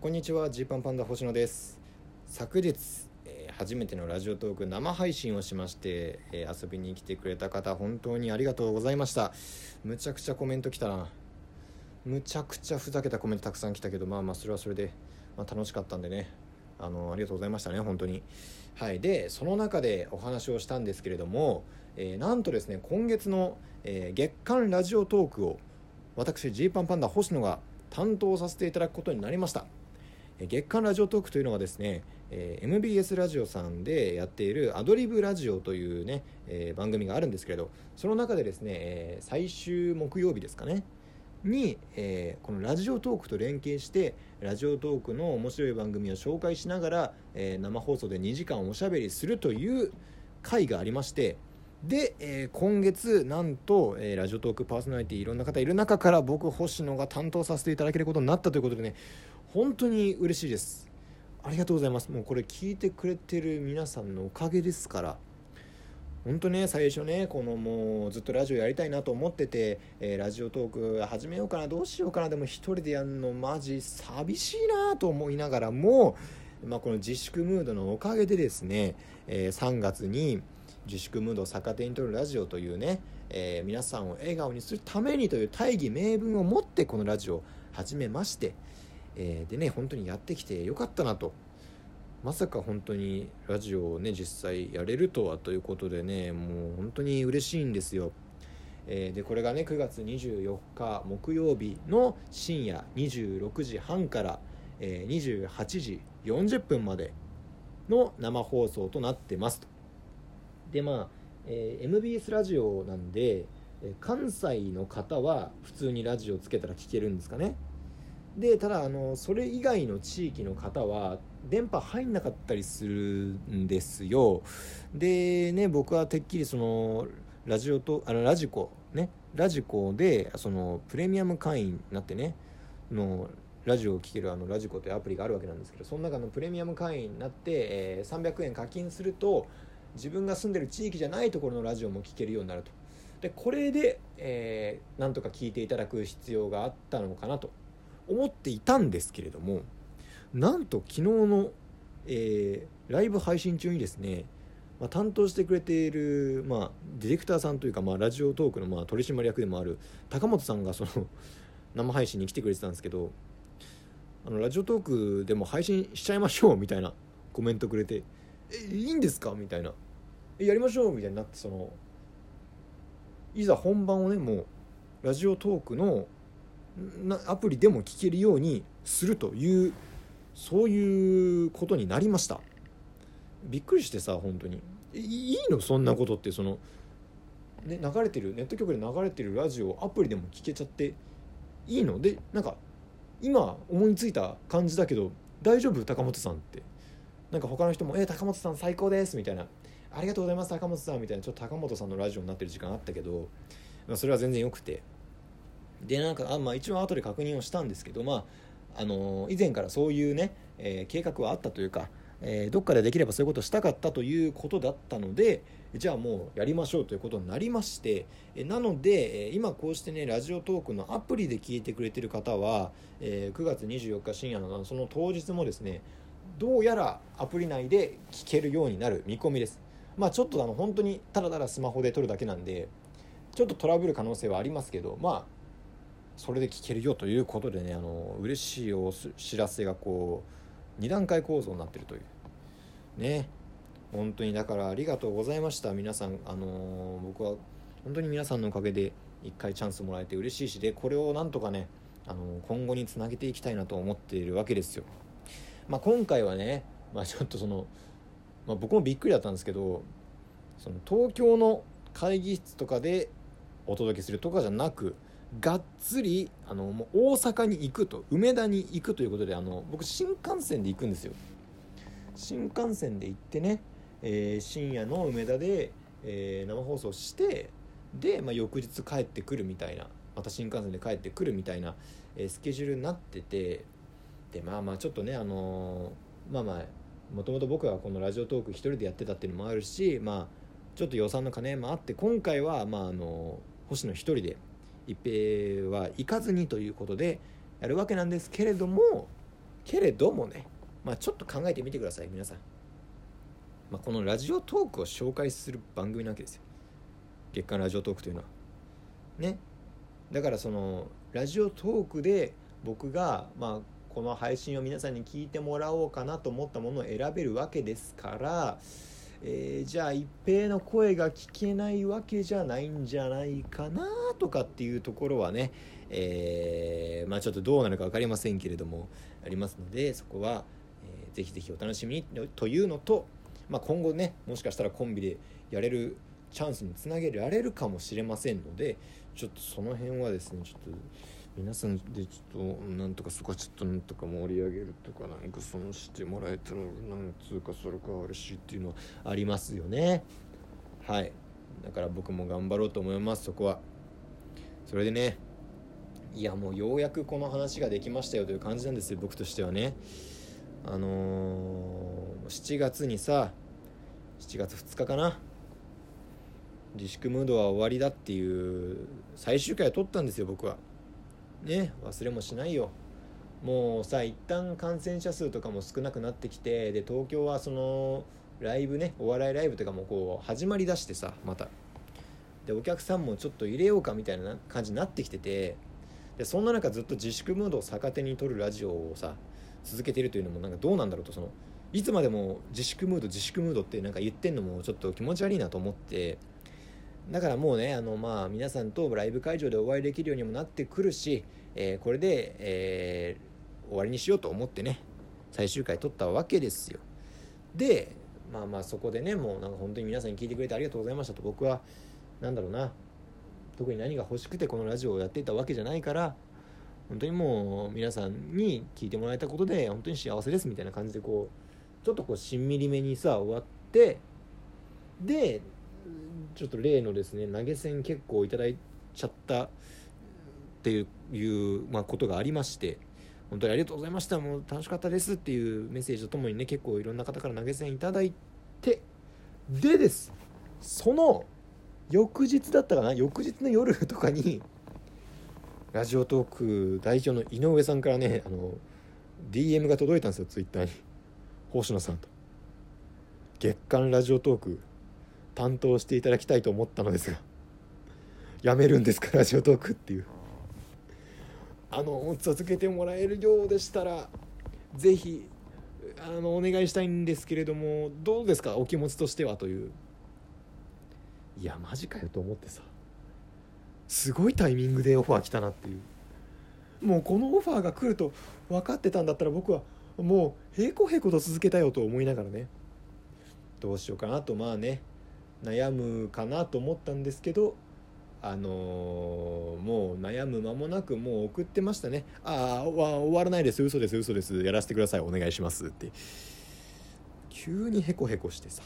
こんにちはジーパンパンダ星野です。昨日、えー初めてのラジオトーク生配信をしまして、えー遊びに来てくれた方本当にありがとうございました。むちゃくちゃコメント来たな。むちゃくちゃふざけたコメントたくさん来たけどまあまあそれはそれで、まあ、楽しかったんでね。あのありがとうございましたね本当に。はい。でその中でお話をしたんですけれども、えーなんとですね今月の、え月間ラジオトークを私ジーパンパンダ星野が担当させていただくことになりました。月間ラジオトークというのがですね、え MBS ラジオさんでやっているアドリブラジオというね、え番組があるんですけれどその中でですね、え最終木曜日ですかねに、えーこのラジオトークと連携してラジオトークの面白い番組を紹介しながら、えー生放送で2時間おしゃべりするという回がありましてで、えー今月なんと、えラジオトークパーソナリティいろんな方いる中から僕星野が担当させていただけることになったということでね本当に嬉しいです。ありがとうございます。もうこれ聞いてくれてる皆さんのおかげですから。本当ね最初ねこのもうずっとラジオやりたいなと思ってて、えーラジオトーク始めようかなどうしようかなでも一人でやるのマジ寂しいなと思いながらも、まあ、この自粛ムードのおかげでですね、えー3月に自粛ムードを逆手に取るラジオというね、えー皆さんを笑顔にするためにという大義名分を持ってこのラジオを始めまして、えーでね本当にやってきてよかったなと。まさか本当にラジオをね実際やれるとはということでねもう本当に嬉しいんですよ、えーでこれがね9月24日木曜日の深夜26時半から、えー28時40分までの生放送となってますと。でまあ、えー MBS ラジオなんで、え関西の方は普通にラジオつけたら聞けるんですかね。でただあのそれ以外の地域の方は電波入んなかったりするんですよ。でね僕はてっきりそのラジオとあのラジコねラジコでそのプレミアム会員になってねのラジオを聴けるあのラジコというアプリがあるわけなんですけどその中のプレミアム会員になって、えー300円課金すると自分が住んでる地域じゃないところのラジオも聴けるようになると。でこれで、えーなんとか聞いていただく必要があったのかなと。思っていたんですけれどもなんと昨日の、えーライブ配信中にですね、まあ、担当してくれている、まあ、ディレクターさんというか、まあ、ラジオトークの、まあ、取締役でもある高本さんがその 生配信に来てくれてたんですけどあのラジオトークでも配信しちゃいましょうみたいなコメントくれて「えいいんですか?」みたいな「やりましょう」みたいになってそのいざ本番をねもうラジオトークのなアプリでも聞けるようにするというそういうことになりました。びっくりしてさ本当に。いいの？そんなことってその、ね、流れてるネット局で流れてるラジオアプリでも聞けちゃっていいの？でなんか今思いついた感じだけど大丈夫？高本さんって。なんか他の人も「え高本さん最高です」みたいな「ありがとうございます高本さん」みたいな。ちょっと高本さんのラジオになってる時間あったけど、まあ、それは全然よくて。でなんかあ、まあ、一応後で確認をしたんですけどまああの以前からそういうね、えー計画はあったというか、えーどっかでできればそういうことをしたかったということだったのでじゃあもうやりましょうということになりましてえなので、えー今こうしてねラジオトークのアプリで聞いてくれてる方は、えー9月24日深夜のその当日もですねどうやらアプリ内で聞けるようになる見込みです。まあちょっとあの本当にただただスマホで撮るだけなんでちょっとトラブる可能性はありますけどまあそれで聞けるよということでねあの嬉しいお知らせがこう2段階構造になってるという。ね。本当にだからありがとうございました。皆さんあの僕は本当に皆さんのおかげで1回チャンスもらえて嬉しいしでこれをなんとかねあの今後につなげていきたいなと思っているわけですよ。まあ今回はね、まあ、ちょっとその、まあ、僕もびっくりだったんですけどその東京の会議室とかでお届けするとかじゃなくがっつりあのもう大阪に行くと梅田に行くということであの僕新幹線で行くんですよ。新幹線で行ってね、えー深夜の梅田で、えー生放送してで、まあ、翌日帰ってくるみたいなまた新幹線で帰ってくるみたいな、えースケジュールになっててでまあまあちょっとねあのーまあまあもともと僕はこのラジオトーク一人でやってたっていうのもあるしまあちょっと予算の兼ね合いもあって今回はまああの星野一人で一平は行かずにということでやるわけなんですけれどもけれどもね、まあ、ちょっと考えてみてください皆さん、まあ、このラジオトークを紹介する番組なわけですよ。月間ラジオトークというのは。ね。だからそのラジオトークで僕がまあこの配信を皆さんに聞いてもらおうかなと思ったものを選べるわけですからえー、じゃあ一平の声が聞けないわけじゃないんじゃないかなとかっていうところはね、えー、まあ、ちょっとどうなるか分かりませんけれどもありますのでそこは、えー、ぜひぜひお楽しみにというのと、まあ、今後ねもしかしたらコンビでやれるチャンスにつなげられるかもしれませんのでちょっとその辺はですねちょっと皆さんでちょっとなんとかそこはちょっとなんとか盛り上げるとかなんかそのしてもらえたらなんつうかそれか嬉しいっていうのはありますよね。はい。だから僕も頑張ろうと思います。そこはそれでねいやもうようやくこの話ができましたよという感じなんですよ僕としてはね。あのー、7月にさ7月2日かな。自粛ムードは終わりだっていう最終回を取ったんですよ僕は。ね忘れもしないよ。もうさ一旦感染者数とかも少なくなってきてで東京はそのライブねお笑いライブとかもこう始まりだしてさまた。でお客さんもちょっと入れようかみたいな感じになってきててでそんな中ずっと自粛ムードを逆手に取るラジオをさ続けてるというのもなんかどうなんだろうとそのいつまでも自粛ムード自粛ムードってなんか言ってんのもちょっと気持ち悪いなと思ってだからもうねあのまあ皆さんとライブ会場でお会いできるようにもなってくるし、えー、これで、えー、終わりにしようと思ってね最終回撮ったわけですよ。でまあまあそこでねもうなんか本当に皆さんに聞いてくれてありがとうございましたと僕は何だろうな。特に何が欲しくてこのラジオをやっていたわけじゃないから本当にもう皆さんに聞いてもらえたことで本当に幸せですみたいな感じでこうちょっとこうしんみりめにさ終わってでちょっと例のですね投げ銭結構いただいちゃったっていう、まあ、ことがありまして本当にありがとうございました。もう楽しかったですっていうメッセージとともにね結構いろんな方から投げ銭いただいてでです。その翌日だったかな？翌日の夜とかにラジオトーク代表の井上さんからねあの DM が届いたんですよツイッターに。星野さんと。月刊ラジオトーク担当していただきたいと思ったのですがやめるんですかラジオトークっていう。あの続けてもらえるようでしたら是非あのお願いしたいんですけれどもどうですか？お気持ちとしてはという。いやマジかよと思ってさ。すごいタイミングでオファー来たなっていう。もうこのオファーが来ると分かってたんだったら僕はもうへこへこと続けたよと思いながらね。どうしようかなとまあね。悩むかなと思ったんですけどあのー、もう悩む間もなくもう送ってましたね「ああ終わらないです。嘘です。嘘です。やらせてください。お願いします」って。急にヘコヘコしてさ。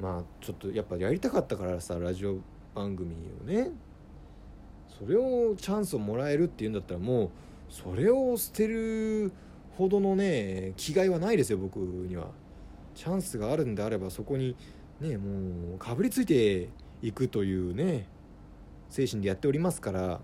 まあちょっとやっぱやりたかったからさラジオ番組をね。それをチャンスをもらえるっていうんだったらもうそれを捨てるほどのね気概はないですよ僕には。チャンスがあるんであればそこにねもうかぶりついていくというね精神でやっておりますから。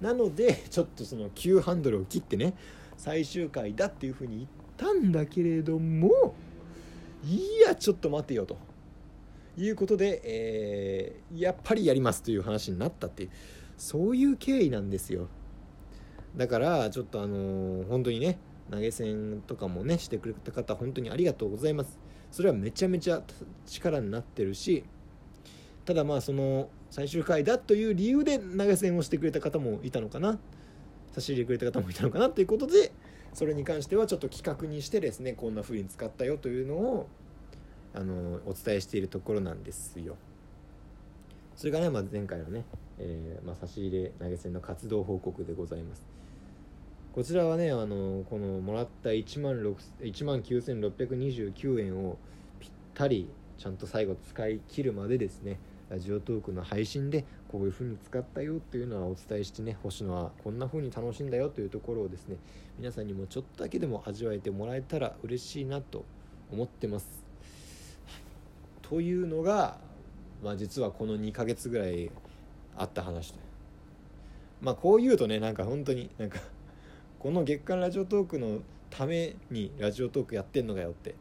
なのでちょっとその急ハンドルを切ってね最終回だっていうふうに言ったんだけれどもいやちょっと待てよと。いうことで、えー、やっぱりやりますという話になったっていうそういう経緯なんですよ。だからちょっとあのー、本当にね投げ銭とかもねしてくれた方本当にありがとうございます。それはめちゃめちゃ力になってるしただまあその最終回だという理由で投げ銭をしてくれた方もいたのかな。差し入れくれた方もいたのかなということでそれに関してはちょっと企画にしてですねこんな風に使ったよというのをあのお伝えしているところなんですよそれがね、まあ、前回のね、えー、まあ、差し入れ投げ銭の活動報告でございますこちらはねあのこのもらった1万1万9629円をぴったりちゃんと最後使い切るまでですねラジオトークの配信でこういう風に使ったよっていうのはお伝えしてね星野はこんな風に楽しんだよというところをですね皆さんにもちょっとだけでも味わえてもらえたら嬉しいなと思ってます。というのが、まあ、実はこの2ヶ月ぐらいあった話でまあこう言うとねなんか本当になんかこの月間ラジオトークのためにラジオトークやってんのかよって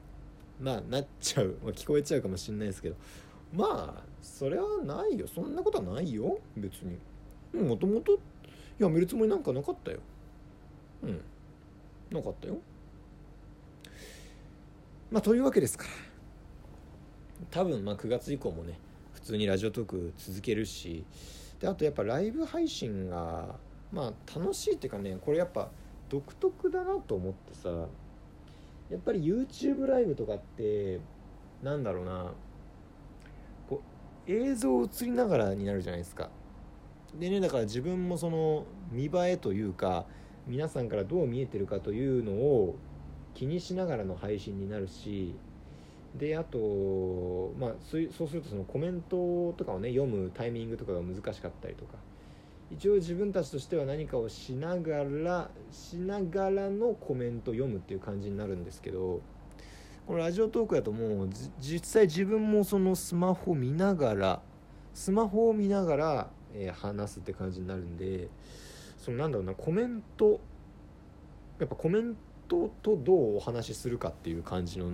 まあなっちゃう、まあ、聞こえちゃうかもしんないですけど。まあそれはないよ。そんなことはないよ。別に。もともとやめるつもりなんかなかったよ。うん。なかったよ。まあというわけですから。多分まあ9月以降もね普通にラジオトーク続けるしであとやっぱライブ配信がまあ楽しいっていうかねこれやっぱ独特だなと思ってさやっぱり YouTube ライブとかってなんだろうなこう映像を映りながらになるじゃないですか。でねだから自分もその見栄えというか皆さんからどう見えてるかというのを気にしながらの配信になるしであとまあそうするとそのコメントとかをね読むタイミングとかが難しかったりとか。一応自分たちとしては何かをしながらしながらのコメント読むっていう感じになるんですけどこのラジオトークだともう実際自分もそのスマホ見ながらスマホを見ながら、えー、話すって感じになるんでそのなんだろうなコメントやっぱコメントとどうお話しするかっていう感じの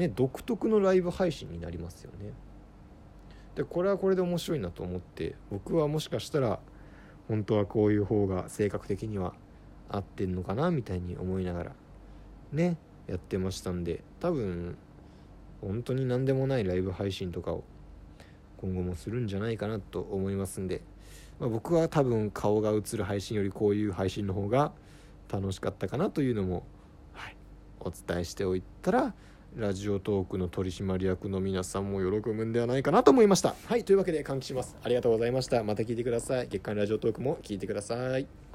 ね独特のライブ配信になりますよね。でこれはこれで面白いなと思って僕はもしかしたら本当はこういう方が性格的には合ってんのかなみたいに思いながらねやってましたんで多分本当に何でもないライブ配信とかを今後もするんじゃないかなと思いますんで、まあ、僕は多分顔が映る配信よりこういう配信の方が楽しかったかなというのも、はい、お伝えしておいたらラジオトークの取締役の皆さんも喜ぶんではないかなと思いました。はいというわけで換気します。ありがとうございました。また聞いてください。月刊ラジオトークも聞いてください。